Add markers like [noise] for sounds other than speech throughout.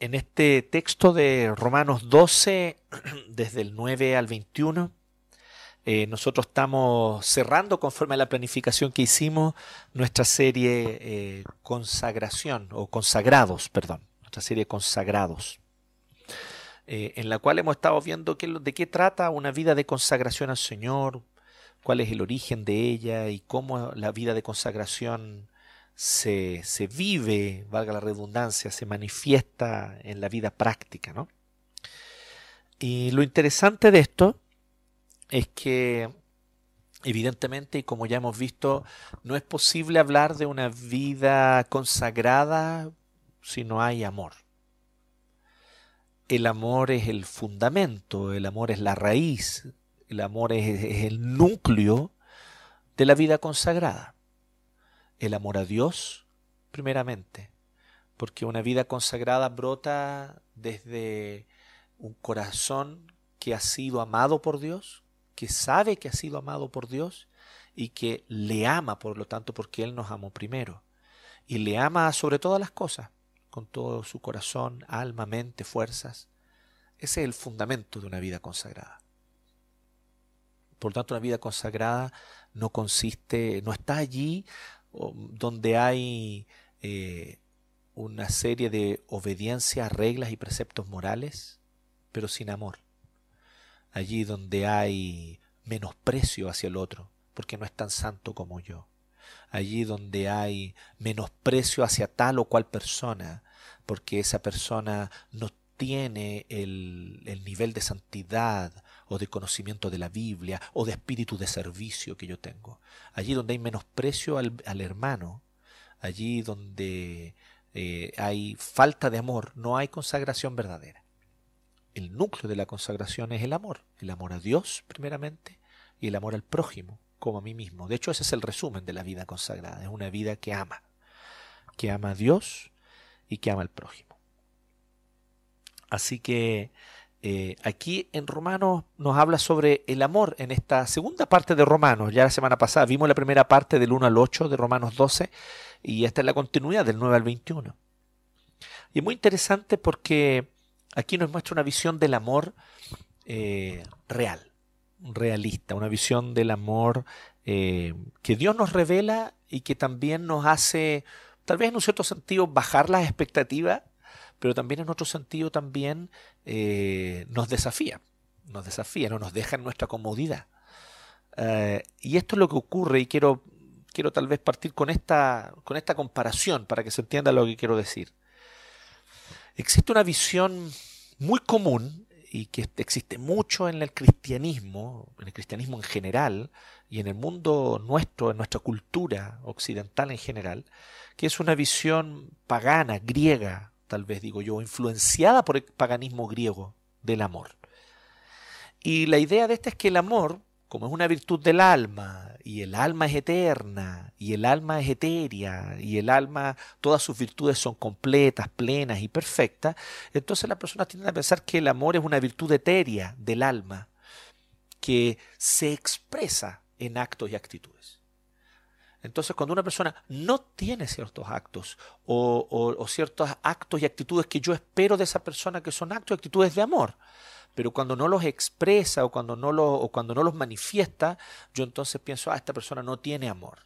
en este texto de Romanos 12, [clears throat] desde el 9 al 21, eh, nosotros estamos cerrando, conforme a la planificación que hicimos, nuestra serie eh, Consagración, o Consagrados, perdón, nuestra serie Consagrados, eh, en la cual hemos estado viendo de qué trata una vida de consagración al Señor, cuál es el origen de ella y cómo la vida de consagración se, se vive, valga la redundancia, se manifiesta en la vida práctica. ¿no? Y lo interesante de esto es que evidentemente, y como ya hemos visto, no es posible hablar de una vida consagrada si no hay amor. El amor es el fundamento, el amor es la raíz, el amor es, es el núcleo de la vida consagrada el amor a Dios, primeramente, porque una vida consagrada brota desde un corazón que ha sido amado por Dios, que sabe que ha sido amado por Dios y que le ama, por lo tanto, porque Él nos amó primero. Y le ama sobre todas las cosas, con todo su corazón, alma, mente, fuerzas. Ese es el fundamento de una vida consagrada. Por lo tanto, una vida consagrada no consiste, no está allí donde hay eh, una serie de obediencia a reglas y preceptos morales, pero sin amor. Allí donde hay menosprecio hacia el otro, porque no es tan santo como yo. Allí donde hay menosprecio hacia tal o cual persona, porque esa persona no tiene el, el nivel de santidad o de conocimiento de la Biblia o de espíritu de servicio que yo tengo. Allí donde hay menosprecio al, al hermano, allí donde eh, hay falta de amor, no hay consagración verdadera. El núcleo de la consagración es el amor, el amor a Dios primeramente y el amor al prójimo como a mí mismo. De hecho, ese es el resumen de la vida consagrada, es una vida que ama, que ama a Dios y que ama al prójimo. Así que eh, aquí en Romanos nos habla sobre el amor en esta segunda parte de Romanos. Ya la semana pasada vimos la primera parte del 1 al 8 de Romanos 12 y esta es la continuidad del 9 al 21. Y es muy interesante porque aquí nos muestra una visión del amor eh, real, realista, una visión del amor eh, que Dios nos revela y que también nos hace, tal vez en un cierto sentido, bajar las expectativas pero también en otro sentido también eh, nos desafía, nos desafía, no nos deja en nuestra comodidad. Eh, y esto es lo que ocurre y quiero, quiero tal vez partir con esta, con esta comparación para que se entienda lo que quiero decir. Existe una visión muy común y que existe mucho en el cristianismo, en el cristianismo en general y en el mundo nuestro, en nuestra cultura occidental en general, que es una visión pagana, griega, tal vez digo yo, influenciada por el paganismo griego del amor. Y la idea de esta es que el amor, como es una virtud del alma, y el alma es eterna, y el alma es etérea, y el alma, todas sus virtudes son completas, plenas y perfectas, entonces las personas tienden a pensar que el amor es una virtud etérea del alma, que se expresa en actos y actitudes. Entonces, cuando una persona no tiene ciertos actos o, ciertos actos y actitudes que yo espero de esa persona que son actos y actitudes de amor, pero cuando no los expresa o cuando no, o cuando no los manifiesta, yo entonces pienso, ah, esta persona no tiene amor.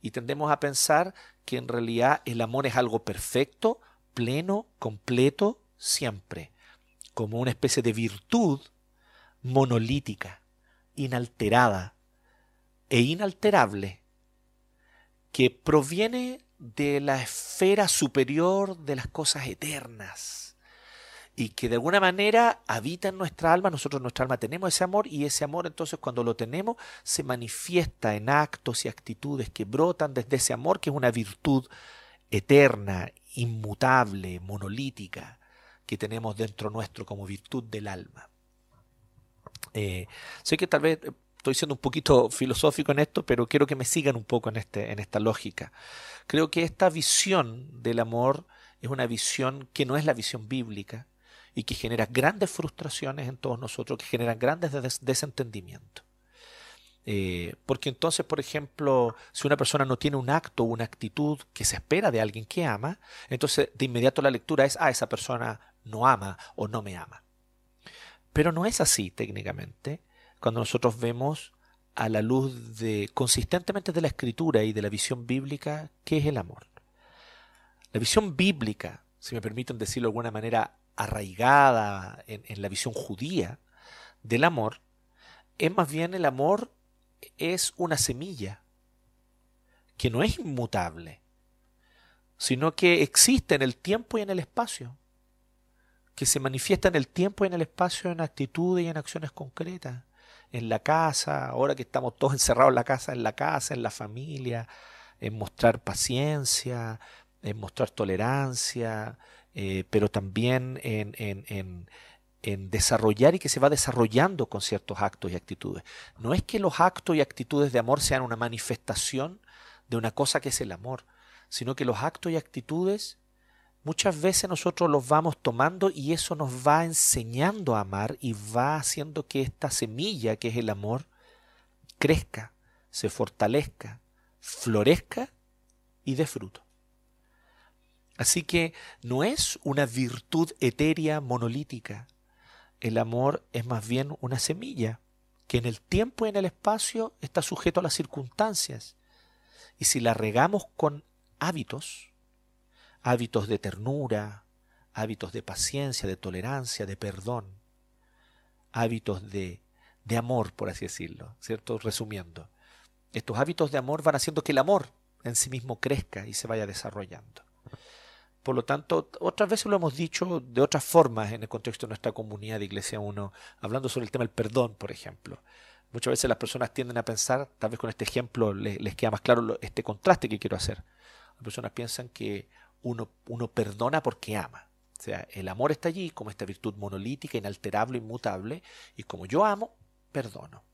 Y tendemos a pensar que en realidad el amor es algo perfecto, pleno, completo, siempre, como una especie de virtud monolítica, inalterada e inalterable que proviene de la esfera superior de las cosas eternas y que de alguna manera habita en nuestra alma, nosotros en nuestra alma tenemos ese amor y ese amor entonces cuando lo tenemos se manifiesta en actos y actitudes que brotan desde ese amor que es una virtud eterna, inmutable, monolítica que tenemos dentro nuestro como virtud del alma. Eh, sé que tal vez estoy siendo un poquito filosófico en esto, pero quiero que me sigan un poco en, este, en esta lógica. Creo que esta visión del amor es una visión que no es la visión bíblica y que genera grandes frustraciones en todos nosotros, que generan grandes desentendimientos. Eh, porque entonces, por ejemplo, si una persona no tiene un acto o una actitud que se espera de alguien que ama, entonces de inmediato la lectura es, ah, esa persona no ama o no me ama. Pero no es así técnicamente cuando nosotros vemos a la luz de consistentemente de la escritura y de la visión bíblica qué es el amor. La visión bíblica, si me permiten decirlo de alguna manera arraigada en, en la visión judía del amor, es más bien el amor es una semilla que no es inmutable, sino que existe en el tiempo y en el espacio, que se manifiesta en el tiempo y en el espacio en actitudes y en acciones concretas, en la casa, ahora que estamos todos encerrados en la casa, en la casa, en la familia, en mostrar paciencia, en mostrar tolerancia, eh, pero también en, en en desarrollar y que se va desarrollando con ciertos actos y actitudes. No es que los actos y actitudes de amor sean una manifestación de una cosa que es el amor, sino que los actos y actitudes muchas veces nosotros los vamos tomando y eso nos va enseñando a amar y va haciendo que esta semilla que es el amor crezca, se fortalezca, florezca y dé fruto. Así que no es una virtud etérea monolítica, el amor es más bien una semilla que en el tiempo y en el espacio está sujeto a las circunstancias. Y si la regamos con hábitos, hábitos de ternura, hábitos de paciencia, de tolerancia, de perdón, hábitos de, de amor, por así decirlo, ¿cierto? Resumiendo, estos hábitos de amor van haciendo que el amor en sí mismo crezca y se vaya desarrollando. Por lo tanto, otras veces lo hemos dicho de otras formas en el contexto de nuestra comunidad de Iglesia 1, hablando sobre el tema del perdón, por ejemplo. Muchas veces las personas tienden a pensar, tal vez con este ejemplo les, queda más claro este contraste que quiero hacer. Las personas piensan que uno, uno perdona porque ama. O sea, el amor está allí como esta virtud monolítica, inalterable, inmutable, y como yo amo, perdono.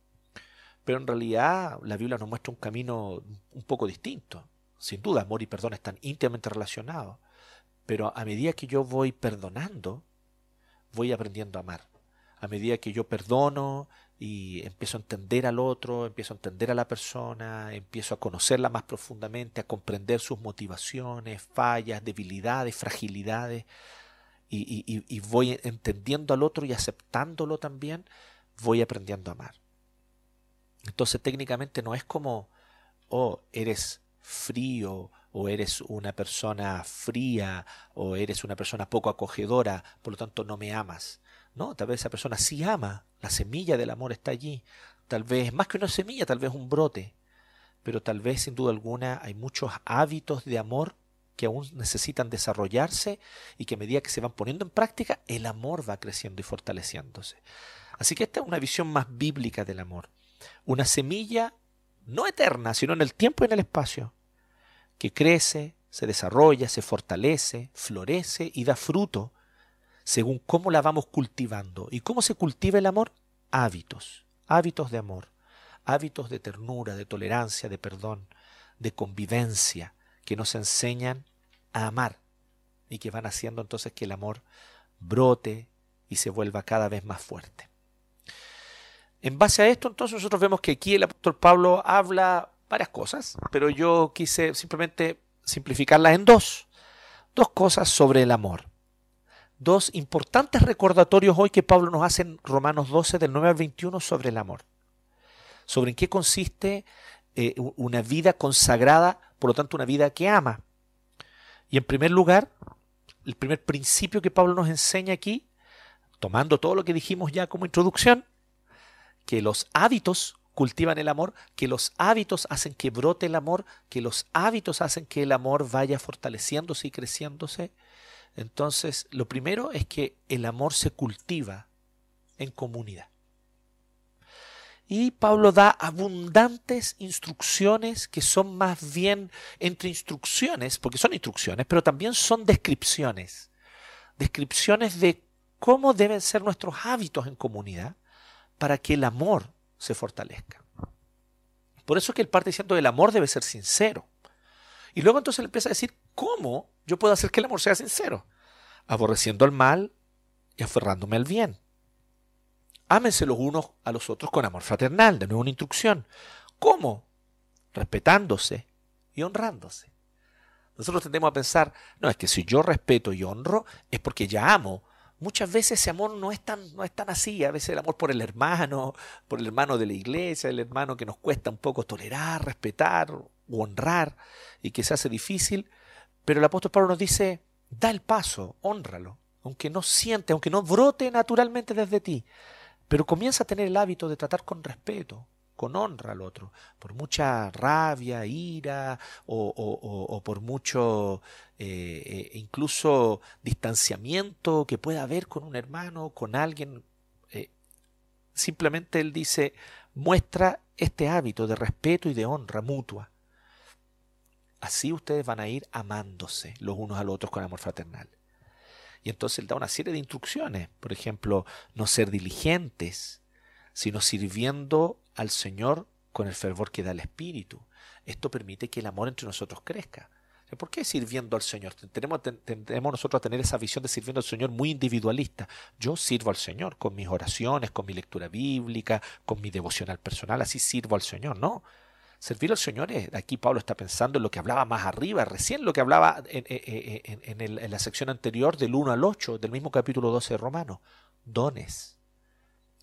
Pero en realidad la Biblia nos muestra un camino un poco distinto. Sin duda, amor y perdón están íntimamente relacionados. Pero a medida que yo voy perdonando, voy aprendiendo a amar. A medida que yo perdono y empiezo a entender al otro, empiezo a entender a la persona, empiezo a conocerla más profundamente, a comprender sus motivaciones, fallas, debilidades, fragilidades, y, voy entendiendo al otro y aceptándolo también, voy aprendiendo a amar. Entonces técnicamente no es como, oh, eres frío o eres una persona fría o eres una persona poco acogedora, por lo tanto no me amas. No, tal vez esa persona sí ama, la semilla del amor está allí. Tal vez más que una semilla, tal vez un brote. Pero tal vez sin duda alguna hay muchos hábitos de amor que aún necesitan desarrollarse y que a medida que se van poniendo en práctica, el amor va creciendo y fortaleciéndose. Así que esta es una visión más bíblica del amor. Una semilla no eterna, sino en el tiempo y en el espacio, que crece, se desarrolla, se fortalece, florece y da fruto según cómo la vamos cultivando. ¿Y cómo se cultiva el amor? Hábitos, hábitos de amor, hábitos de ternura, de tolerancia, de perdón, de convivencia, que nos enseñan a amar y que van haciendo entonces que el amor brote y se vuelva cada vez más fuerte. En base a esto, entonces nosotros vemos que aquí el apóstol Pablo habla varias cosas, pero yo quise simplemente simplificarlas en dos. Dos cosas sobre el amor. Dos importantes recordatorios hoy que Pablo nos hace en Romanos 12 del 9 al 21 sobre el amor. Sobre en qué consiste eh, una vida consagrada, por lo tanto una vida que ama. Y en primer lugar, el primer principio que Pablo nos enseña aquí, tomando todo lo que dijimos ya como introducción, que los hábitos cultivan el amor, que los hábitos hacen que brote el amor, que los hábitos hacen que el amor vaya fortaleciéndose y creciéndose. Entonces, lo primero es que el amor se cultiva en comunidad. Y Pablo da abundantes instrucciones que son más bien entre instrucciones, porque son instrucciones, pero también son descripciones. Descripciones de cómo deben ser nuestros hábitos en comunidad para que el amor se fortalezca. Por eso es que él parte diciendo el amor debe ser sincero. Y luego entonces él empieza a decir, ¿cómo yo puedo hacer que el amor sea sincero? Aborreciendo el mal y aferrándome al bien. Ámense los unos a los otros con amor fraternal, de nuevo una instrucción. ¿Cómo? Respetándose y honrándose. Nosotros tendemos a pensar, no, es que si yo respeto y honro es porque ya amo. Muchas veces ese amor no es tan, no es tan así. A veces el amor por el hermano, por el hermano de la iglesia, el hermano que nos cuesta un poco tolerar, respetar o honrar y que se hace difícil. Pero el apóstol Pablo nos dice, da el paso, honralo, aunque no siente, aunque no brote naturalmente desde ti. Pero comienza a tener el hábito de tratar con respeto, con honra al otro, por mucha rabia, ira o, por mucho eh, eh, incluso distanciamiento que pueda haber con un hermano, con alguien. Eh, simplemente él dice, muestra este hábito de respeto y de honra mutua. Así ustedes van a ir amándose los unos a los otros con amor fraternal. Y entonces él da una serie de instrucciones, por ejemplo, no ser diligentes, sino sirviendo al Señor con el fervor que da el Espíritu. Esto permite que el amor entre nosotros crezca. ¿Por qué sirviendo al Señor? Tenemos, nosotros a tener esa visión de sirviendo al Señor muy individualista. Yo sirvo al Señor con mis oraciones, con mi lectura bíblica, con mi devocional personal, así sirvo al Señor, ¿no? Servir al Señor es, aquí Pablo está pensando en lo que hablaba más arriba, recién lo que hablaba en, en, en la sección anterior del 1 al 8 del mismo capítulo 12 de Romanos. Dones.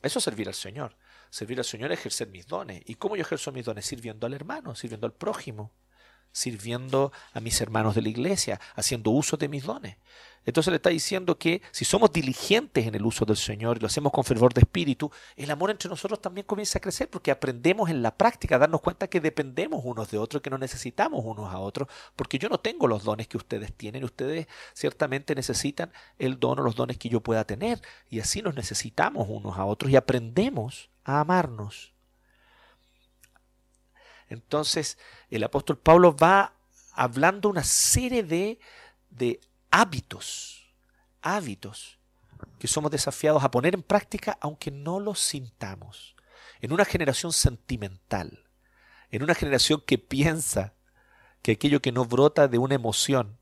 Eso es servir al Señor. Servir al Señor es ejercer mis dones. ¿Y cómo yo ejerzo mis dones? Sirviendo al hermano, sirviendo al prójimo, sirviendo a mis hermanos de la iglesia, haciendo uso de mis dones. Entonces le está diciendo que si somos diligentes en el uso del Señor y lo hacemos con fervor de espíritu, el amor entre nosotros también comienza a crecer porque aprendemos en la práctica a darnos cuenta que dependemos unos de otros, que no necesitamos unos a otros, porque yo no tengo los dones que ustedes tienen, ustedes ciertamente necesitan el don o los dones que yo pueda tener y así nos necesitamos unos a otros y aprendemos a amarnos. Entonces el apóstol Pablo va hablando una serie de, de hábitos, hábitos que somos desafiados a poner en práctica aunque no los sintamos. En una generación sentimental, en una generación que piensa que aquello que no brota de una emoción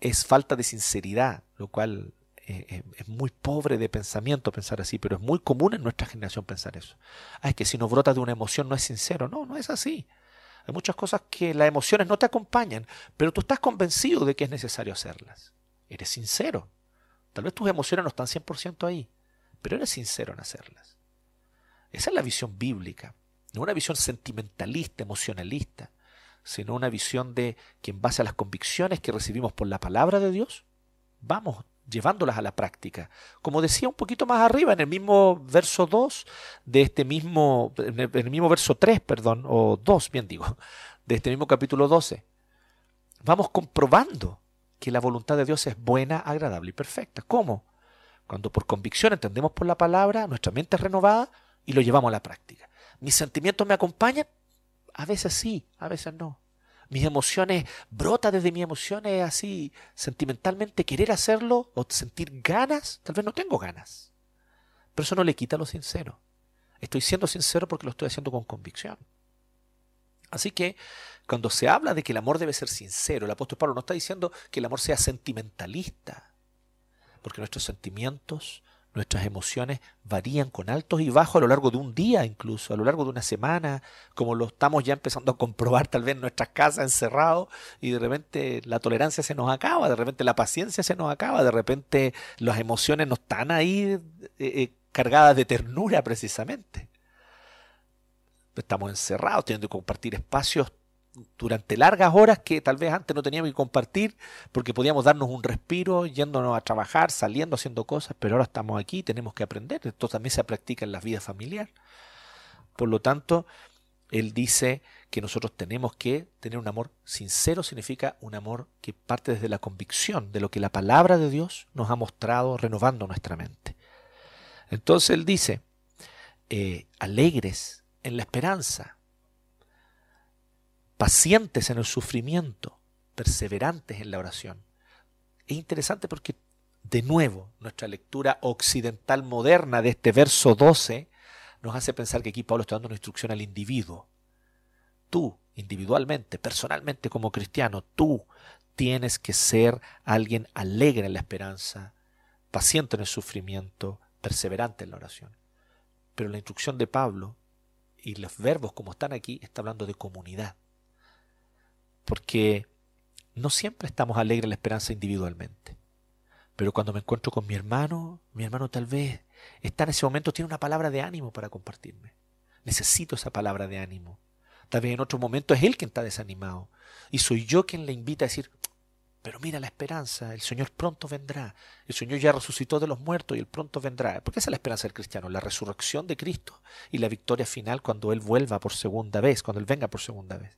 es falta de sinceridad, lo cual eh, eh, es muy pobre de pensamiento pensar así, pero es muy común en nuestra generación pensar eso. Ah, es que si no brota de una emoción no es sincero. No, no es así. Hay muchas cosas que las emociones no te acompañan, pero tú estás convencido de que es necesario hacerlas. Eres sincero. Tal vez tus emociones no están 100% ahí, pero eres sincero en hacerlas. Esa es la visión bíblica, no una visión sentimentalista, emocionalista, sino una visión de que en base a las convicciones que recibimos por la palabra de Dios, vamos llevándolas a la práctica. Como decía un poquito más arriba, en el mismo verso 2 de este mismo, en el mismo verso 3, perdón, o 2, bien digo, de este mismo capítulo 12, vamos comprobando que la voluntad de Dios es buena, agradable y perfecta. ¿Cómo? Cuando por convicción entendemos por la palabra, nuestra mente es renovada y lo llevamos a la práctica. ¿Mis sentimientos me acompañan? A veces sí, a veces no mis emociones, brota desde mis emociones así sentimentalmente querer hacerlo o sentir ganas, tal vez no tengo ganas. Pero eso no le quita lo sincero. Estoy siendo sincero porque lo estoy haciendo con convicción. Así que cuando se habla de que el amor debe ser sincero, el apóstol Pablo no está diciendo que el amor sea sentimentalista, porque nuestros sentimientos, Nuestras emociones varían con altos y bajos a lo largo de un día incluso, a lo largo de una semana, como lo estamos ya empezando a comprobar tal vez en nuestras casas encerrados y de repente la tolerancia se nos acaba, de repente la paciencia se nos acaba, de repente las emociones no están ahí eh, eh, cargadas de ternura precisamente. Estamos encerrados, teniendo que compartir espacios durante largas horas que tal vez antes no teníamos que compartir porque podíamos darnos un respiro yéndonos a trabajar, saliendo, haciendo cosas, pero ahora estamos aquí, tenemos que aprender. Esto también se practica en la vida familiar. Por lo tanto, él dice que nosotros tenemos que tener un amor sincero, significa un amor que parte desde la convicción de lo que la palabra de Dios nos ha mostrado, renovando nuestra mente. Entonces él dice, eh, alegres en la esperanza, pacientes en el sufrimiento, perseverantes en la oración. Es interesante porque, de nuevo, nuestra lectura occidental moderna de este verso 12 nos hace pensar que aquí Pablo está dando una instrucción al individuo. Tú, individualmente, personalmente como cristiano, tú tienes que ser alguien alegre en la esperanza, paciente en el sufrimiento, perseverante en la oración. Pero la instrucción de Pablo y los verbos como están aquí está hablando de comunidad. Porque no siempre estamos alegres en la esperanza individualmente. Pero cuando me encuentro con mi hermano, mi hermano tal vez está en ese momento, tiene una palabra de ánimo para compartirme. Necesito esa palabra de ánimo. Tal vez en otro momento es él quien está desanimado. Y soy yo quien le invita a decir, pero mira la esperanza, el Señor pronto vendrá. El Señor ya resucitó de los muertos y él pronto vendrá. Porque esa es la esperanza del cristiano, la resurrección de Cristo y la victoria final cuando Él vuelva por segunda vez, cuando Él venga por segunda vez.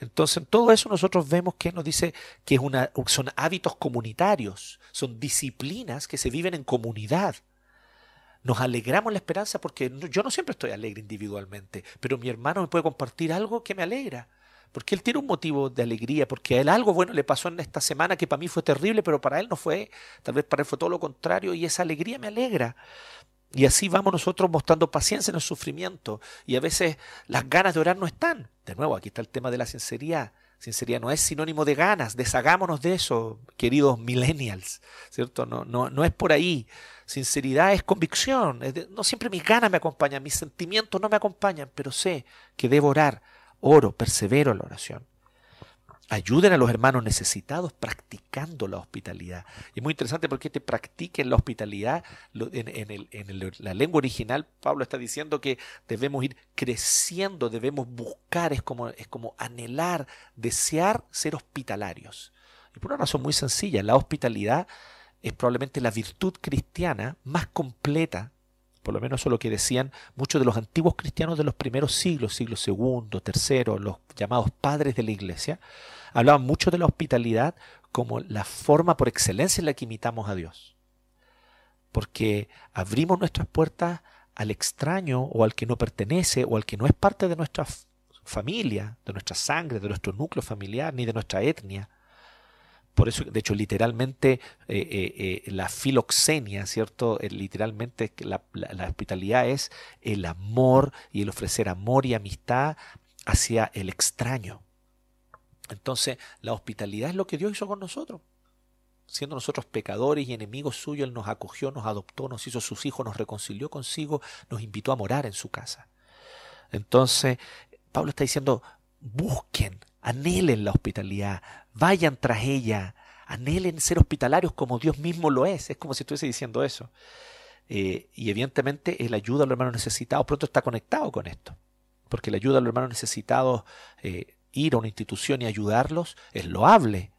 Entonces, en todo eso nosotros vemos que nos dice que es una, son hábitos comunitarios, son disciplinas que se viven en comunidad. Nos alegramos la esperanza porque yo no siempre estoy alegre individualmente, pero mi hermano me puede compartir algo que me alegra. Porque él tiene un motivo de alegría, porque a él algo bueno le pasó en esta semana que para mí fue terrible, pero para él no fue, tal vez para él fue todo lo contrario, y esa alegría me alegra. Y así vamos nosotros mostrando paciencia en el sufrimiento. Y a veces las ganas de orar no están. De nuevo, aquí está el tema de la sinceridad. Sinceridad no es sinónimo de ganas. Deshagámonos de eso, queridos millennials. ¿Cierto? No, no, no es por ahí. Sinceridad es convicción. no siempre mis ganas me acompañan, mis sentimientos no me acompañan, pero sé que debo orar. Oro, persevero en la oración. Ayuden a los hermanos necesitados practicando la hospitalidad. Y es muy interesante porque te practiquen la hospitalidad. En, la lengua original, Pablo está diciendo que debemos ir creciendo, debemos buscar, es como, es como anhelar, desear ser hospitalarios. Y por una razón muy sencilla, la hospitalidad es probablemente la virtud cristiana más completa por lo menos eso es lo que decían muchos de los antiguos cristianos de los primeros siglos, siglo segundo, tercero, los llamados padres de la iglesia, hablaban mucho de la hospitalidad como la forma por excelencia en la que imitamos a Dios. Porque abrimos nuestras puertas al extraño o al que no pertenece o al que no es parte de nuestra familia, de nuestra sangre, de nuestro núcleo familiar, ni de nuestra etnia. Por eso, de hecho, literalmente eh, eh, eh, la filoxenia, ¿cierto? literalmente la, la, hospitalidad es el amor y el ofrecer amor y amistad hacia el extraño. Entonces, la hospitalidad es lo que Dios hizo con nosotros. Siendo nosotros pecadores y enemigos suyos, Él nos acogió, nos adoptó, nos hizo sus hijos, nos reconcilió consigo, nos invitó a morar en su casa. Entonces, Pablo está diciendo, busquen, anhelen la hospitalidad, vayan tras ella, anhelen ser hospitalarios como Dios mismo lo es. Es como si estuviese diciendo eso. Eh, y evidentemente el ayuda a los hermanos necesitados pronto está conectado con esto. Porque la ayuda a los hermanos necesitados, eh, ir a una institución y ayudarlos, es loable.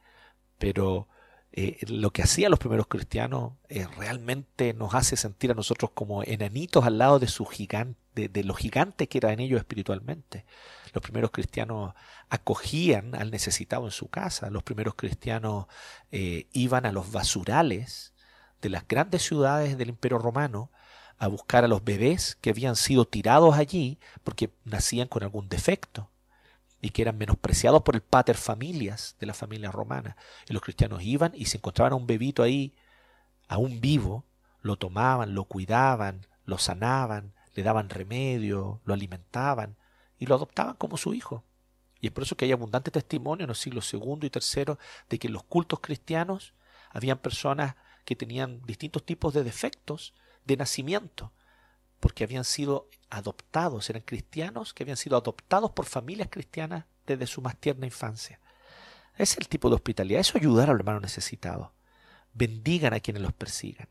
Pero eh, lo que hacían los primeros cristianos realmente nos hace sentir a nosotros como enanitos al lado de, su gigante, de, de lo gigante que eran ellos espiritualmente. Los primeros cristianos acogían al necesitado en su casa. Los primeros cristianos eh, iban a los basurales de las grandes ciudades del Imperio Romano a buscar a los bebés que habían sido tirados allí porque nacían con algún defecto y que eran menospreciados por el pater familias de la familia romana. Y los cristianos iban y se encontraban a un bebito ahí, aún vivo, lo tomaban, lo cuidaban, lo sanaban, le daban remedio, lo alimentaban y lo adoptaban como su hijo. Y es por eso que hay abundante testimonio en los siglos segundo y tercero de que en los cultos cristianos habían personas que tenían distintos tipos de defectos de nacimiento, porque habían sido adoptados, eran cristianos que habían sido adoptados por familias cristianas desde su más tierna infancia. Ese es el tipo de hospitalidad, eso ayudar a los hermanos necesitados. Bendigan a quienes los persigan.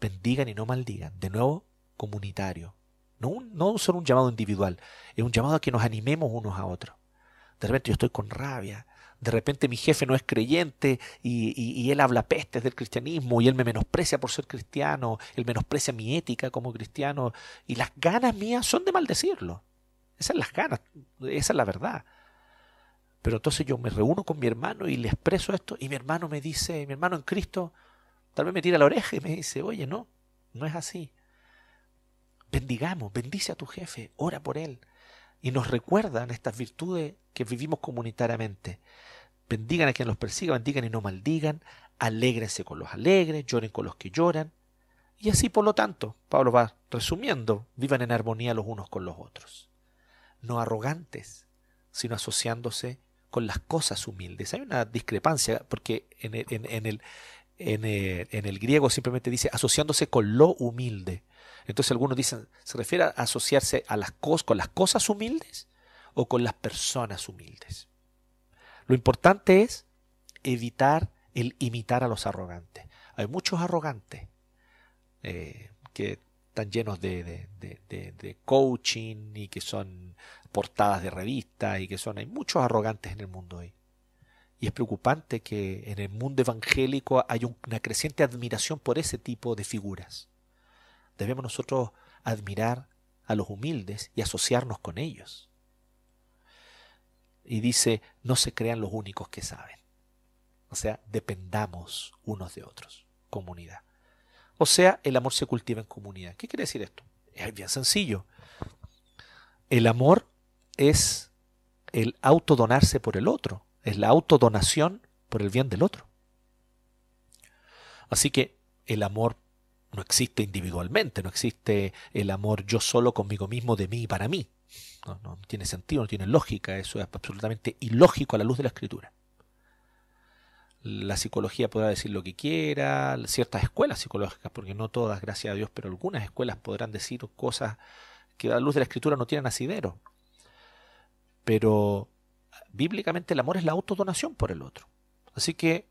Bendigan y no maldigan. De nuevo, comunitario, no, no solo un llamado individual, es un llamado a que nos animemos unos a otros. De repente yo estoy con rabia, de repente mi jefe no es creyente y, él habla pestes del cristianismo y él me menosprecia por ser cristiano, él menosprecia mi ética como cristiano y las ganas mías son de maldecirlo. Esas son las ganas, esa es la verdad. Pero entonces yo me reúno con mi hermano y le expreso esto y mi hermano me dice, mi hermano en Cristo, tal vez me tira la oreja y me dice, oye, no, no es así. Bendigamos, bendice a tu jefe, ora por él. Y nos recuerdan estas virtudes que vivimos comunitariamente. Bendigan a quien los persiga, bendigan y no maldigan, alégrense con los alegres, lloren con los que lloran. Y así, por lo tanto, Pablo va resumiendo, vivan en armonía los unos con los otros. No arrogantes, sino asociándose con las cosas humildes. Hay una discrepancia porque en el, en el, en el griego simplemente dice asociándose con lo humilde. Entonces algunos dicen, ¿se refiere a asociarse a las cosas, con las cosas humildes o con las personas humildes? Lo importante es evitar el imitar a los arrogantes. Hay muchos arrogantes eh, que están llenos de, de, coaching y que son portadas de revistas y que son... Hay muchos arrogantes en el mundo hoy. Y es preocupante que en el mundo evangélico hay una creciente admiración por ese tipo de figuras. Debemos nosotros admirar a los humildes y asociarnos con ellos. Y dice, no se crean los únicos que saben. O sea, dependamos unos de otros, comunidad. O sea, el amor se cultiva en comunidad. ¿Qué quiere decir esto? Es bien sencillo. El amor es el autodonarse por el otro es la autodonación por el bien del otro. Así que el amor no existe individualmente, no existe el amor yo solo conmigo mismo, de mí y para mí. No, tiene sentido, no tiene lógica, eso es absolutamente ilógico a la luz de la escritura. La psicología podrá decir lo que quiera, ciertas escuelas psicológicas, porque no todas, gracias a Dios, pero algunas escuelas podrán decir cosas que a la luz de la escritura no tienen asidero. Pero bíblicamente el amor es la autodonación por el otro. Así que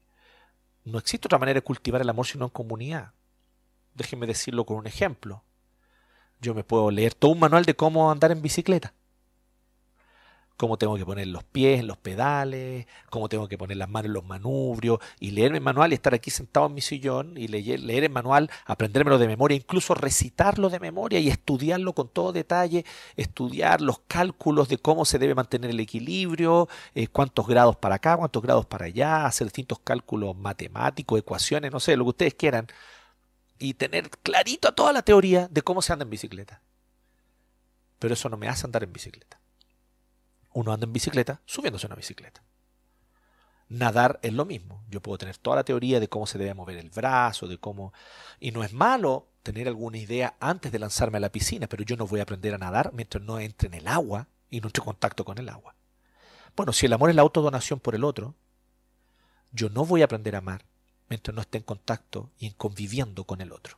no existe otra manera de cultivar el amor sino en comunidad. Déjenme decirlo con un ejemplo. Yo me puedo leer todo un manual de cómo andar en bicicleta cómo tengo que poner los pies en los pedales, cómo tengo que poner las manos en los manubrios, y leerme el manual y estar aquí sentado en mi sillón y leer, leer el manual, aprendérmelo de memoria, incluso recitarlo de memoria y estudiarlo con todo detalle, estudiar los cálculos de cómo se debe mantener el equilibrio, eh, cuántos grados para acá, cuántos grados para allá, hacer distintos cálculos matemáticos, ecuaciones, no sé, lo que ustedes quieran, y tener clarito toda la teoría de cómo se anda en bicicleta. Pero eso no me hace andar en bicicleta uno anda en bicicleta subiéndose a una bicicleta. Nadar es lo mismo. Yo puedo tener toda la teoría de cómo se debe mover el brazo, de cómo... Y no es malo tener alguna idea antes de lanzarme a la piscina, pero yo no voy a aprender a nadar mientras no entre en el agua y no entre en contacto con el agua. Bueno, si el amor es la autodonación por el otro, yo no voy a aprender a amar mientras no esté en contacto y en conviviendo con el otro.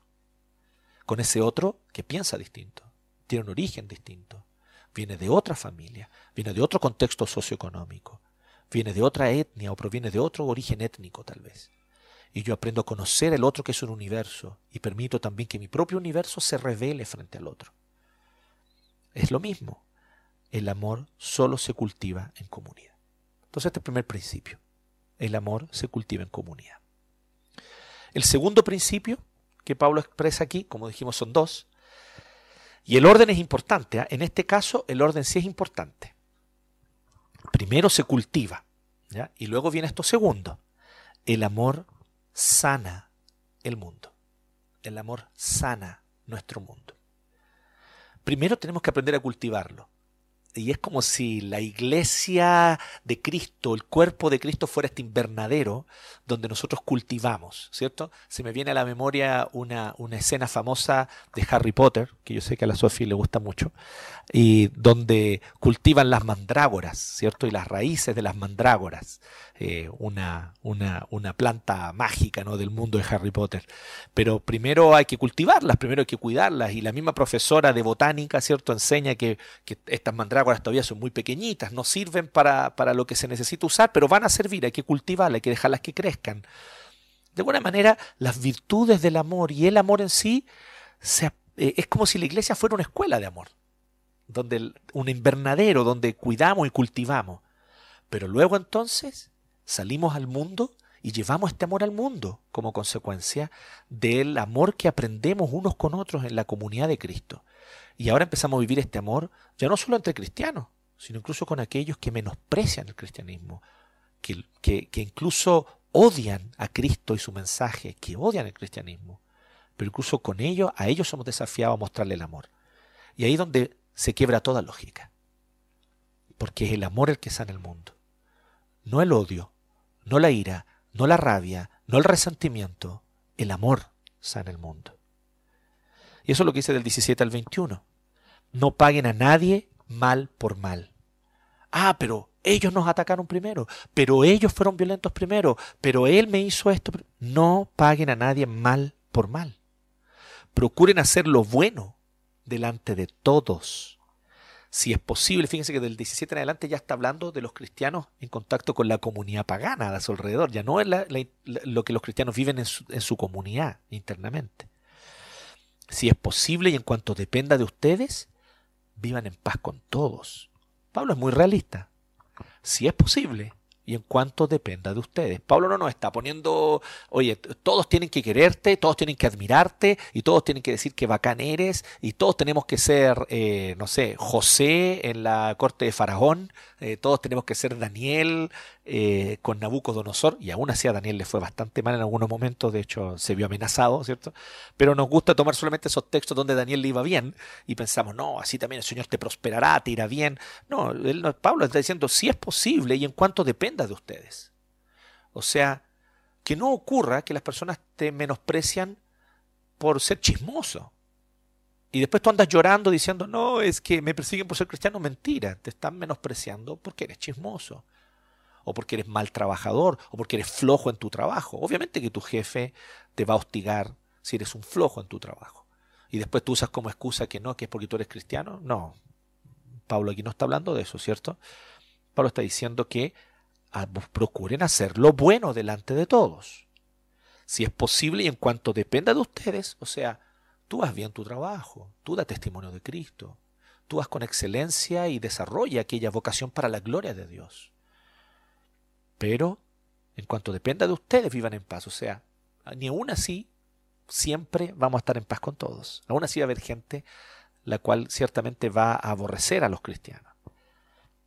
Con ese otro que piensa distinto, tiene un origen distinto, viene de otra familia, viene de otro contexto socioeconómico, viene de otra etnia o proviene de otro origen étnico tal vez. Y yo aprendo a conocer el otro que es un universo y permito también que mi propio universo se revele frente al otro. Es lo mismo. El amor solo se cultiva en comunidad. Entonces este es el primer principio. El amor se cultiva en comunidad. El segundo principio que Pablo expresa aquí, como dijimos, son dos. Y el orden es importante. ¿ah? En este caso, el orden sí es importante. Primero se cultiva, y luego viene esto segundo. El amor sana el mundo. El amor sana nuestro mundo. Primero tenemos que aprender a cultivarlo y es como si la iglesia de Cristo, el cuerpo de Cristo fuera este invernadero donde nosotros cultivamos, ¿cierto? Se me viene a la memoria una, una escena famosa de Harry Potter, que yo sé que a la Sophie le gusta mucho, y donde cultivan las mandrágoras, ¿cierto? Y las raíces de las mandrágoras, eh, una, una, una, planta mágica ¿no? del mundo de Harry Potter. Pero primero hay que cultivarlas, primero hay que cuidarlas, y la misma profesora de botánica, ¿cierto? Enseña que, que estas mandrágoras todavía son muy pequeñitas, no sirven para, para lo que se necesita usar, pero van a servir, hay que cultivarlas, hay que dejarlas que crezcan. De alguna manera, las virtudes del amor y el amor en sí eh, es como si la iglesia fuera una escuela de amor donde un invernadero donde cuidamos y cultivamos. Pero luego entonces salimos al mundo y llevamos este amor al mundo como consecuencia del amor que aprendemos unos con otros en la comunidad de Cristo. Y ahora empezamos a vivir este amor ya no solo entre cristianos, sino incluso con aquellos que menosprecian el cristianismo, que, que, incluso odian a Cristo y su mensaje, que odian el cristianismo. Pero incluso con ellos, a ellos somos desafiados a mostrarle el amor. Y ahí donde se quiebra toda lógica. Porque es el amor el que sana el mundo. No el odio, no la ira, no la rabia, no el resentimiento. El amor sana el mundo. Y eso es lo que dice del 17 al 21. No paguen a nadie mal por mal. Ah, pero ellos nos atacaron primero, pero ellos fueron violentos primero, pero él me hizo esto. No paguen a nadie mal por mal procuren hacer lo bueno delante de todos. Si es posible, fíjense que del 17 en adelante ya está hablando de los cristianos en contacto con la comunidad pagana a su alrededor, ya no es lo que los cristianos viven en su, comunidad internamente. Si es posible y en cuanto dependa de ustedes, vivan en paz con todos. Pablo es muy realista. Si es posible, y en cuanto dependa de ustedes. Pablo no nos está poniendo, oye, todos tienen que quererte, todos tienen que admirarte y todos tienen que decir que bacán eres y todos tenemos que ser, eh, no sé, José en la corte de Faraón, eh, todos tenemos que ser Daniel eh, con Nabucodonosor y aún así a Daniel le fue bastante mal en algunos momentos, de hecho se vio amenazado, ¿cierto? Pero nos gusta tomar solamente esos textos donde Daniel le iba bien y pensamos, no, así también el Señor te prosperará, te irá bien. No, Pablo está diciendo, si es posible y en cuanto depende de ustedes. O sea, que no ocurra que las personas te menosprecian por ser chismoso. Y después tú andas llorando diciendo, no, es que me persiguen por ser cristiano. Mentira, te están menospreciando porque eres chismoso. O porque eres mal trabajador, o porque eres flojo en tu trabajo. Obviamente que tu jefe te va a hostigar si eres un flojo en tu trabajo. Y después tú usas como excusa que no, que es porque tú eres cristiano. No, Pablo aquí no está hablando de eso, ¿cierto? Pablo está diciendo que procuren hacer lo bueno delante de todos. Si es posible y en cuanto dependa de ustedes, o sea, tú haz bien tu trabajo, tú da testimonio de Cristo, tú haz con excelencia y desarrolla aquella vocación para la gloria de Dios. Pero, en cuanto dependa de ustedes, vivan en paz. O sea, ni aún así, siempre vamos a estar en paz con todos. Aún así va a haber gente la cual ciertamente va a aborrecer a los cristianos.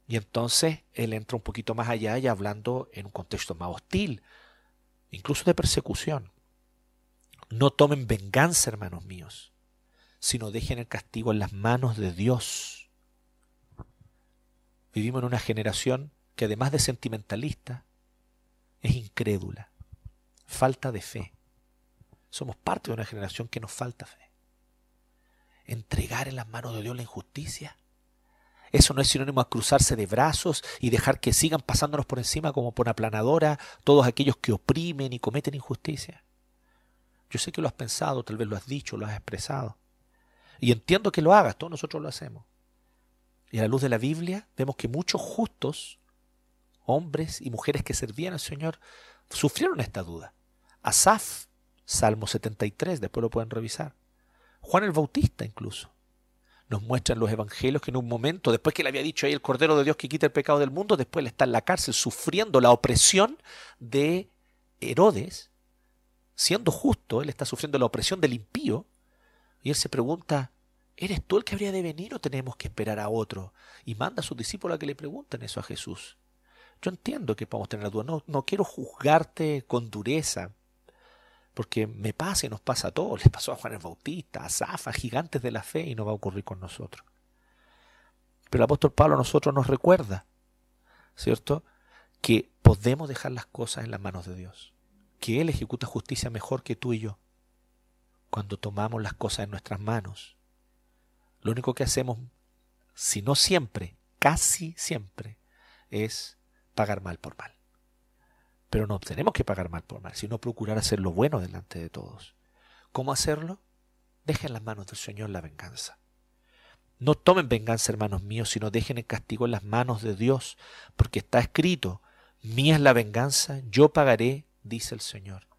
Y entonces él entra un poquito más allá y hablando en un contexto más hostil, incluso de persecución. No tomen venganza, hermanos míos, sino dejen el castigo en las manos de Dios. Vivimos en una generación que además de sentimentalista, es incrédula, falta de fe. Somos parte de una generación que nos falta fe. Entregar en las manos de Dios la injusticia eso no es sinónimo a cruzarse de brazos y dejar que sigan pasándonos por encima como por aplanadora todos aquellos que oprimen y cometen injusticia. Yo sé que lo has pensado, tal vez lo has dicho, lo has expresado. Y entiendo que lo hagas, todos nosotros lo hacemos. Y a la luz de la Biblia vemos que muchos justos, hombres y mujeres que servían al Señor, sufrieron esta duda. Asaf, Salmo 73, después lo pueden revisar. Juan el Bautista incluso nos muestran los evangelios que en un momento, después que le había dicho ahí el Cordero de Dios que quita el pecado del mundo, después él está en la cárcel sufriendo la opresión de Herodes, siendo justo, él está sufriendo la opresión del impío, y él se pregunta, ¿eres tú el que habría de venir o tenemos que esperar a otro? Y manda a sus discípulos a que le pregunten eso a Jesús. Yo entiendo que podemos tener la duda, no, quiero juzgarte con dureza, porque me pasa y nos pasa a todos. Les pasó a Juan el Bautista, a Zafa, gigantes de la fe y no va a ocurrir con nosotros. Pero el apóstol Pablo a nosotros nos recuerda, ¿cierto? Que podemos dejar las cosas en las manos de Dios. Que Él ejecuta justicia mejor que tú y yo. Cuando tomamos las cosas en nuestras manos. Lo único que hacemos, si no siempre, casi siempre, es pagar mal por mal. Pero no tenemos que pagar mal por mal, sino procurar hacer lo bueno delante de todos. ¿Cómo hacerlo? Dejen en las manos del Señor la venganza. No tomen venganza, hermanos míos, sino dejen el castigo en las manos de Dios, porque está escrito, mía es la venganza, yo pagaré, dice el Señor.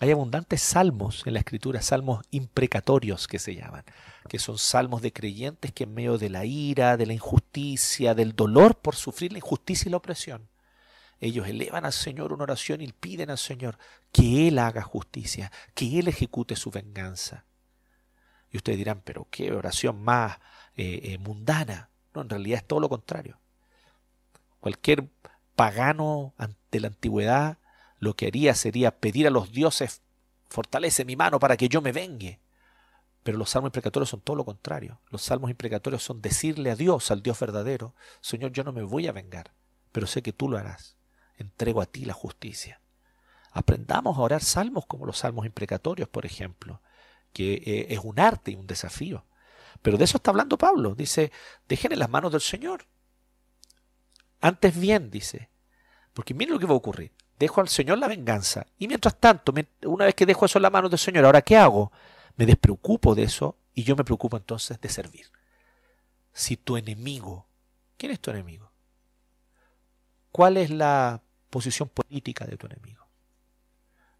Hay abundantes salmos en la escritura, salmos imprecatorios que se llaman, que son salmos de creyentes que en medio de la ira, de la injusticia, del dolor por sufrir la injusticia y la opresión, ellos elevan al Señor una oración y piden al Señor que Él haga justicia, que Él ejecute su venganza. Y ustedes dirán, pero qué oración más eh, eh, mundana. No, en realidad es todo lo contrario. Cualquier pagano de la antigüedad lo que haría sería pedir a los dioses, fortalece mi mano para que yo me vengue. Pero los salmos imprecatorios son todo lo contrario. Los salmos imprecatorios son decirle a Dios, al Dios verdadero, Señor, yo no me voy a vengar, pero sé que tú lo harás entrego a ti la justicia. Aprendamos a orar salmos como los salmos imprecatorios, por ejemplo, que eh, es un arte y un desafío. Pero de eso está hablando Pablo. Dice, dejen en las manos del Señor. Antes bien, dice, porque miren lo que va a ocurrir. Dejo al Señor la venganza. Y mientras tanto, una vez que dejo eso en las manos del Señor, ¿ahora qué hago? me despreocupo de eso y yo me preocupo entonces de servir. Si tu enemigo, ¿quién es tu enemigo? ¿Cuál es la posición política de tu enemigo?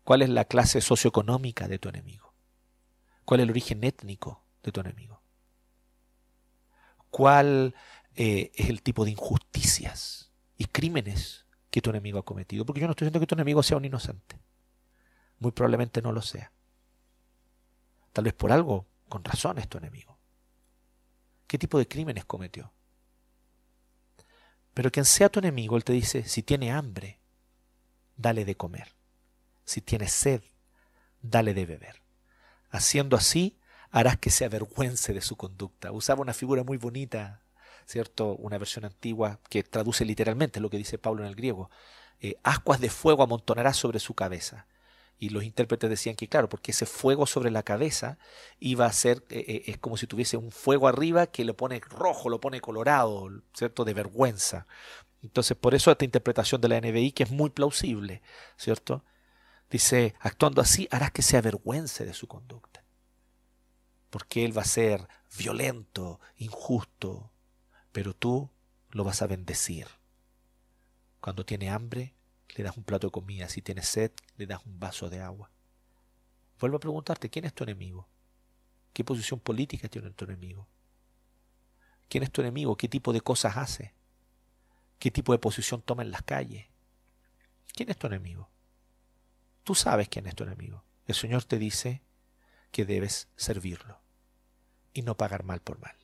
¿Cuál es la clase socioeconómica de tu enemigo? ¿Cuál es el origen étnico de tu enemigo? ¿Cuál eh, es el tipo de injusticias y crímenes que tu enemigo ha cometido? Porque yo no estoy diciendo que tu enemigo sea un inocente. Muy probablemente no lo sea. Tal vez por algo, con razón, es tu enemigo. ¿Qué tipo de crímenes cometió? Pero quien sea tu enemigo, él te dice, si tiene hambre, dale de comer. Si tiene sed, dale de beber. Haciendo así, harás que se avergüence de su conducta. Usaba una figura muy bonita, ¿cierto? Una versión antigua que traduce literalmente lo que dice Pablo en el griego. Eh, ascuas de fuego amontonarás sobre su cabeza. Y los intérpretes decían que, claro, porque ese fuego sobre la cabeza iba a ser, eh, eh, es como si tuviese un fuego arriba que lo pone rojo, lo pone colorado, ¿cierto? De vergüenza. Entonces, por eso esta interpretación de la NBI, que es muy plausible, ¿cierto? Dice, actuando así, harás que se avergüence de su conducta. Porque él va a ser violento, injusto, pero tú lo vas a bendecir. Cuando tiene hambre, le das un plato de comida. Si tienes sed, le das un vaso de agua. Vuelvo a preguntarte, ¿quién es tu enemigo? ¿Qué posición política tiene tu enemigo? ¿Quién es tu enemigo? ¿Qué tipo de cosas hace? ¿Qué tipo de posición toma en las calles? ¿Quién es tu enemigo? Tú sabes quién es tu enemigo. El Señor te dice que debes servirlo y no pagar mal por mal.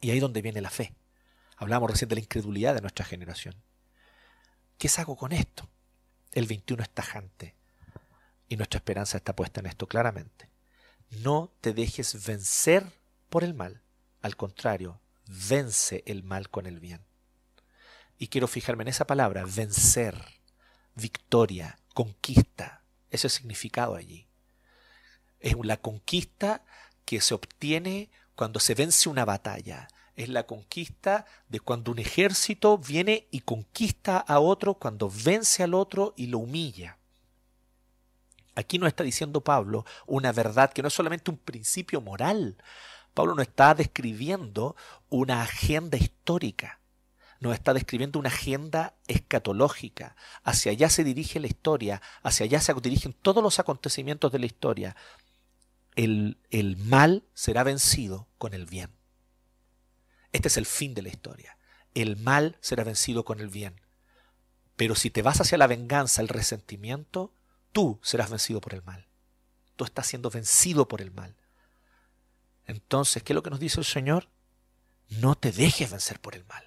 Y ahí es donde viene la fe. Hablamos recién de la incredulidad de nuestra generación. ¿Qué hago con esto? El 21 es tajante y nuestra esperanza está puesta en esto claramente. No te dejes vencer por el mal, al contrario, vence el mal con el bien. Y quiero fijarme en esa palabra, vencer, victoria, conquista, ese significado allí. Es la conquista que se obtiene cuando se vence una batalla, es la conquista de cuando un ejército viene y conquista a otro, cuando vence al otro y lo humilla. Aquí nos está diciendo Pablo una verdad que no es solamente un principio moral. Pablo no está describiendo una agenda histórica, nos está describiendo una agenda escatológica. Hacia allá se dirige la historia, hacia allá se dirigen todos los acontecimientos de la historia. El, mal será vencido con el bien. Este es el fin de la historia. El mal será vencido con el bien. Pero si te vas hacia la venganza, el resentimiento, tú serás vencido por el mal. Tú estás siendo vencido por el mal. Entonces, ¿qué es lo que nos dice el Señor? No te dejes vencer por el mal.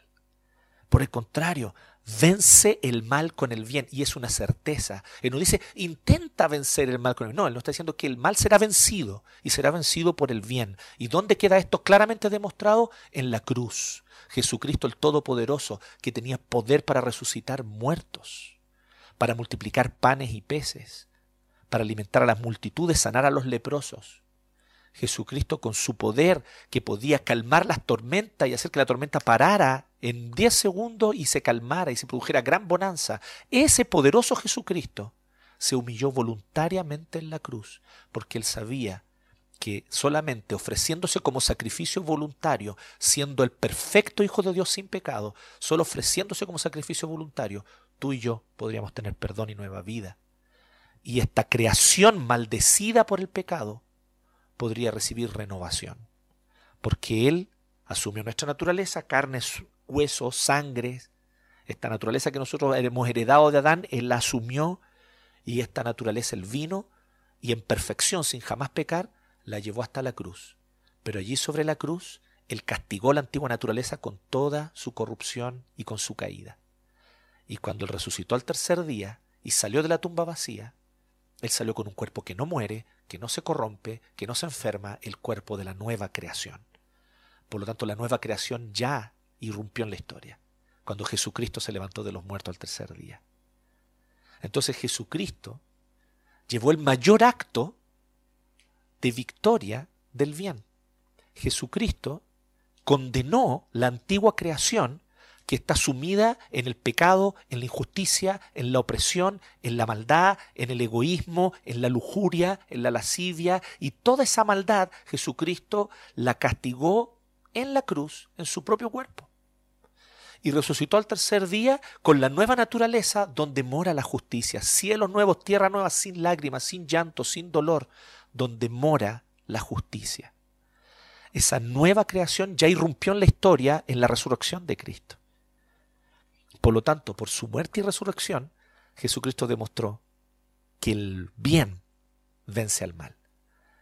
Por el contrario, vence el mal con el bien. Y es una certeza. Él no dice, intenta vencer el mal con el bien. No, él nos está diciendo que el mal será vencido y será vencido por el bien. ¿Y dónde queda esto claramente demostrado? En la cruz. Jesucristo el Todopoderoso, que tenía poder para resucitar muertos, para multiplicar panes y peces, para alimentar a las multitudes, sanar a los leprosos. Jesucristo con su poder que podía calmar las tormentas y hacer que la tormenta parara en 10 segundos y se calmara y se produjera gran bonanza. Ese poderoso Jesucristo se humilló voluntariamente en la cruz porque él sabía que solamente ofreciéndose como sacrificio voluntario, siendo el perfecto Hijo de Dios sin pecado, solo ofreciéndose como sacrificio voluntario, tú y yo podríamos tener perdón y nueva vida. Y esta creación maldecida por el pecado podría recibir renovación, porque Él asumió nuestra naturaleza, carne, huesos, sangre, esta naturaleza que nosotros hemos heredado de Adán, Él la asumió y esta naturaleza Él vino y en perfección, sin jamás pecar, la llevó hasta la cruz. Pero allí sobre la cruz, Él castigó la antigua naturaleza con toda su corrupción y con su caída. Y cuando Él resucitó al tercer día y salió de la tumba vacía, Él salió con un cuerpo que no muere, que no se corrompe, que no se enferma, el cuerpo de la nueva creación. Por lo tanto, la nueva creación ya irrumpió en la historia, cuando Jesucristo se levantó de los muertos al tercer día. Entonces Jesucristo llevó el mayor acto de victoria del bien. Jesucristo condenó la antigua creación que está sumida en el pecado, en la injusticia, en la opresión, en la maldad, en el egoísmo, en la lujuria, en la lascivia, y toda esa maldad Jesucristo la castigó en la cruz, en su propio cuerpo. Y resucitó al tercer día con la nueva naturaleza donde mora la justicia, cielos nuevos, tierra nueva, sin lágrimas, sin llanto, sin dolor, donde mora la justicia. Esa nueva creación ya irrumpió en la historia en la resurrección de Cristo. Por lo tanto, por su muerte y resurrección, Jesucristo demostró que el bien vence al mal.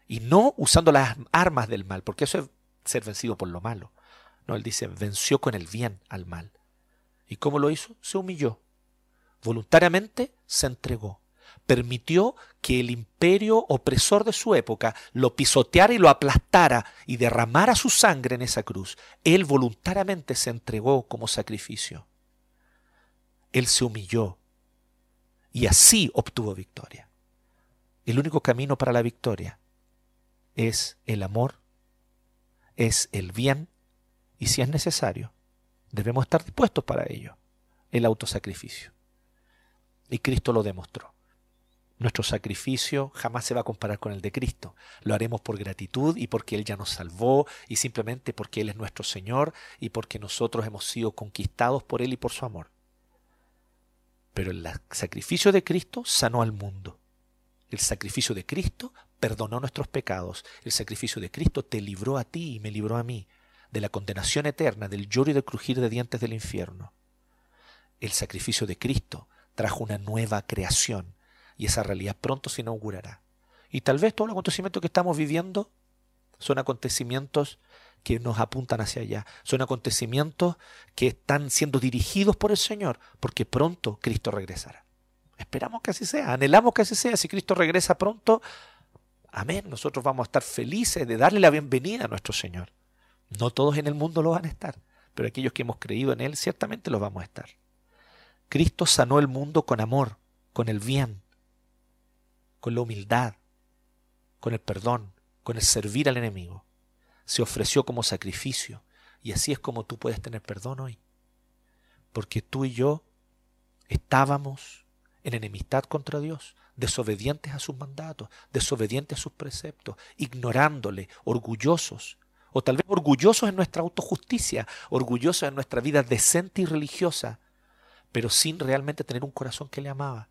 Y no usando las armas del mal, porque eso es ser vencido por lo malo. No, él dice, venció con el bien al mal. ¿Y cómo lo hizo? Se humilló. Voluntariamente se entregó. Permitió que el imperio opresor de su época lo pisoteara y lo aplastara y derramara su sangre en esa cruz. Él voluntariamente se entregó como sacrificio. Él se humilló y así obtuvo victoria. El único camino para la victoria es el amor, es el bien y si es necesario, debemos estar dispuestos para ello, el autosacrificio. Y Cristo lo demostró. Nuestro sacrificio jamás se va a comparar con el de Cristo. Lo haremos por gratitud y porque Él ya nos salvó y simplemente porque Él es nuestro Señor y porque nosotros hemos sido conquistados por Él y por su amor. Pero el sacrificio de Cristo sanó al mundo. El sacrificio de Cristo perdonó nuestros pecados. El sacrificio de Cristo te libró a ti y me libró a mí de la condenación eterna, del lloro y del crujir de dientes del infierno. El sacrificio de Cristo trajo una nueva creación y esa realidad pronto se inaugurará. Y tal vez todos los acontecimientos que estamos viviendo son acontecimientos que nos apuntan hacia allá. Son acontecimientos que están siendo dirigidos por el Señor, porque pronto Cristo regresará. Esperamos que así sea, anhelamos que así sea. Si Cristo regresa pronto, amén, nosotros vamos a estar felices de darle la bienvenida a nuestro Señor. No todos en el mundo lo van a estar, pero aquellos que hemos creído en Él ciertamente lo vamos a estar. Cristo sanó el mundo con amor, con el bien, con la humildad, con el perdón, con el servir al enemigo se ofreció como sacrificio. Y así es como tú puedes tener perdón hoy. Porque tú y yo estábamos en enemistad contra Dios, desobedientes a sus mandatos, desobedientes a sus preceptos, ignorándole, orgullosos, o tal vez orgullosos en nuestra autojusticia, orgullosos en nuestra vida decente y religiosa, pero sin realmente tener un corazón que le amaba.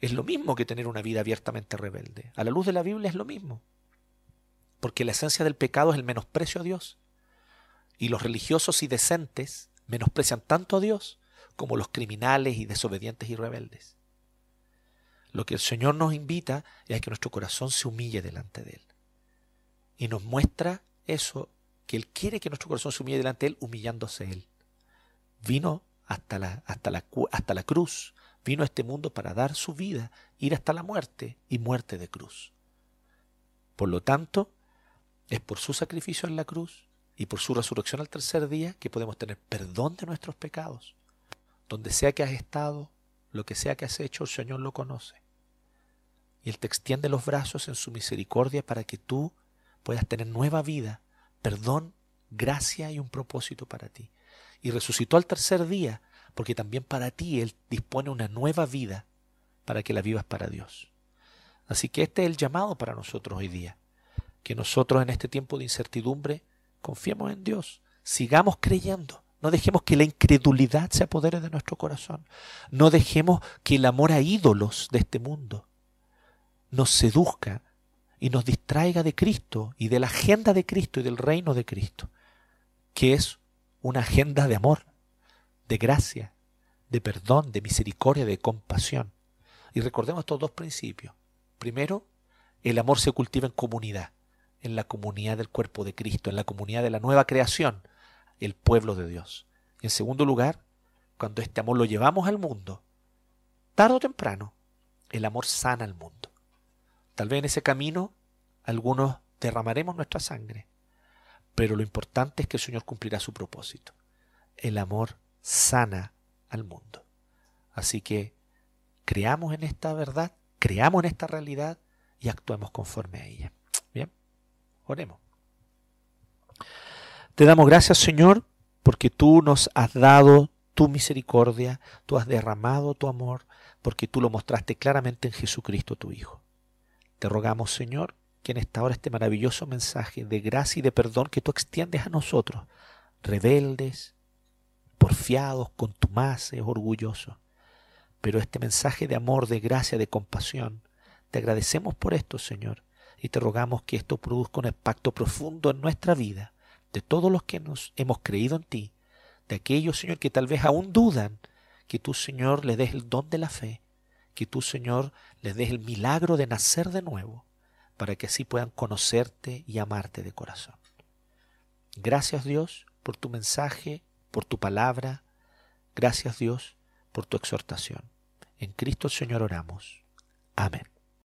Es lo mismo que tener una vida abiertamente rebelde. A la luz de la Biblia es lo mismo porque la esencia del pecado es el menosprecio a Dios. Y los religiosos y decentes menosprecian tanto a Dios como los criminales y desobedientes y rebeldes. Lo que el Señor nos invita es a que nuestro corazón se humille delante de Él. Y nos muestra eso, que Él quiere que nuestro corazón se humille delante de Él, humillándose Él. Vino hasta la, hasta la, hasta la cruz, vino a este mundo para dar su vida, ir hasta la muerte y muerte de cruz. Por lo tanto, es por su sacrificio en la cruz y por su resurrección al tercer día que podemos tener perdón de nuestros pecados. Donde sea que has estado, lo que sea que has hecho, el Señor lo conoce. Y Él te extiende los brazos en su misericordia para que tú puedas tener nueva vida, perdón, gracia y un propósito para ti. Y resucitó al tercer día, porque también para ti Él dispone una nueva vida para que la vivas para Dios. Así que este es el llamado para nosotros hoy día que nosotros en este tiempo de incertidumbre confiemos en Dios, sigamos creyendo. No dejemos que la incredulidad se apodere de nuestro corazón. No dejemos que el amor a ídolos de este mundo nos seduzca y nos distraiga de Cristo y de la agenda de Cristo y del reino de Cristo, que es una agenda de amor, de gracia, de perdón, de misericordia, de compasión. Y recordemos estos dos principios. Primero, el amor se cultiva en comunidad en la comunidad del cuerpo de Cristo, en la comunidad de la nueva creación, el pueblo de Dios. En segundo lugar, cuando este amor lo llevamos al mundo, tarde o temprano, el amor sana al mundo. Tal vez en ese camino algunos derramaremos nuestra sangre, pero lo importante es que el Señor cumplirá su propósito. El amor sana al mundo. Así que creamos en esta verdad, creamos en esta realidad y actuemos conforme a ella. Oremos. Te damos gracias, Señor, porque tú nos has dado tu misericordia, tú has derramado tu amor, porque tú lo mostraste claramente en Jesucristo tu Hijo. Te rogamos, Señor, que en esta hora este maravilloso mensaje de gracia y de perdón que tú extiendes a nosotros, rebeldes, porfiados, contumaces, orgullosos, pero este mensaje de amor, de gracia, de compasión, te agradecemos por esto, Señor, y te rogamos que esto produzca un impacto profundo en nuestra vida, de todos los que nos hemos creído en ti, de aquellos, Señor, que tal vez aún dudan, que tú, Señor, les des el don de la fe, que tú, Señor, les des el milagro de nacer de nuevo, para que así puedan conocerte y amarte de corazón. Gracias Dios por tu mensaje, por tu palabra. Gracias Dios por tu exhortación. En Cristo Señor oramos. Amén.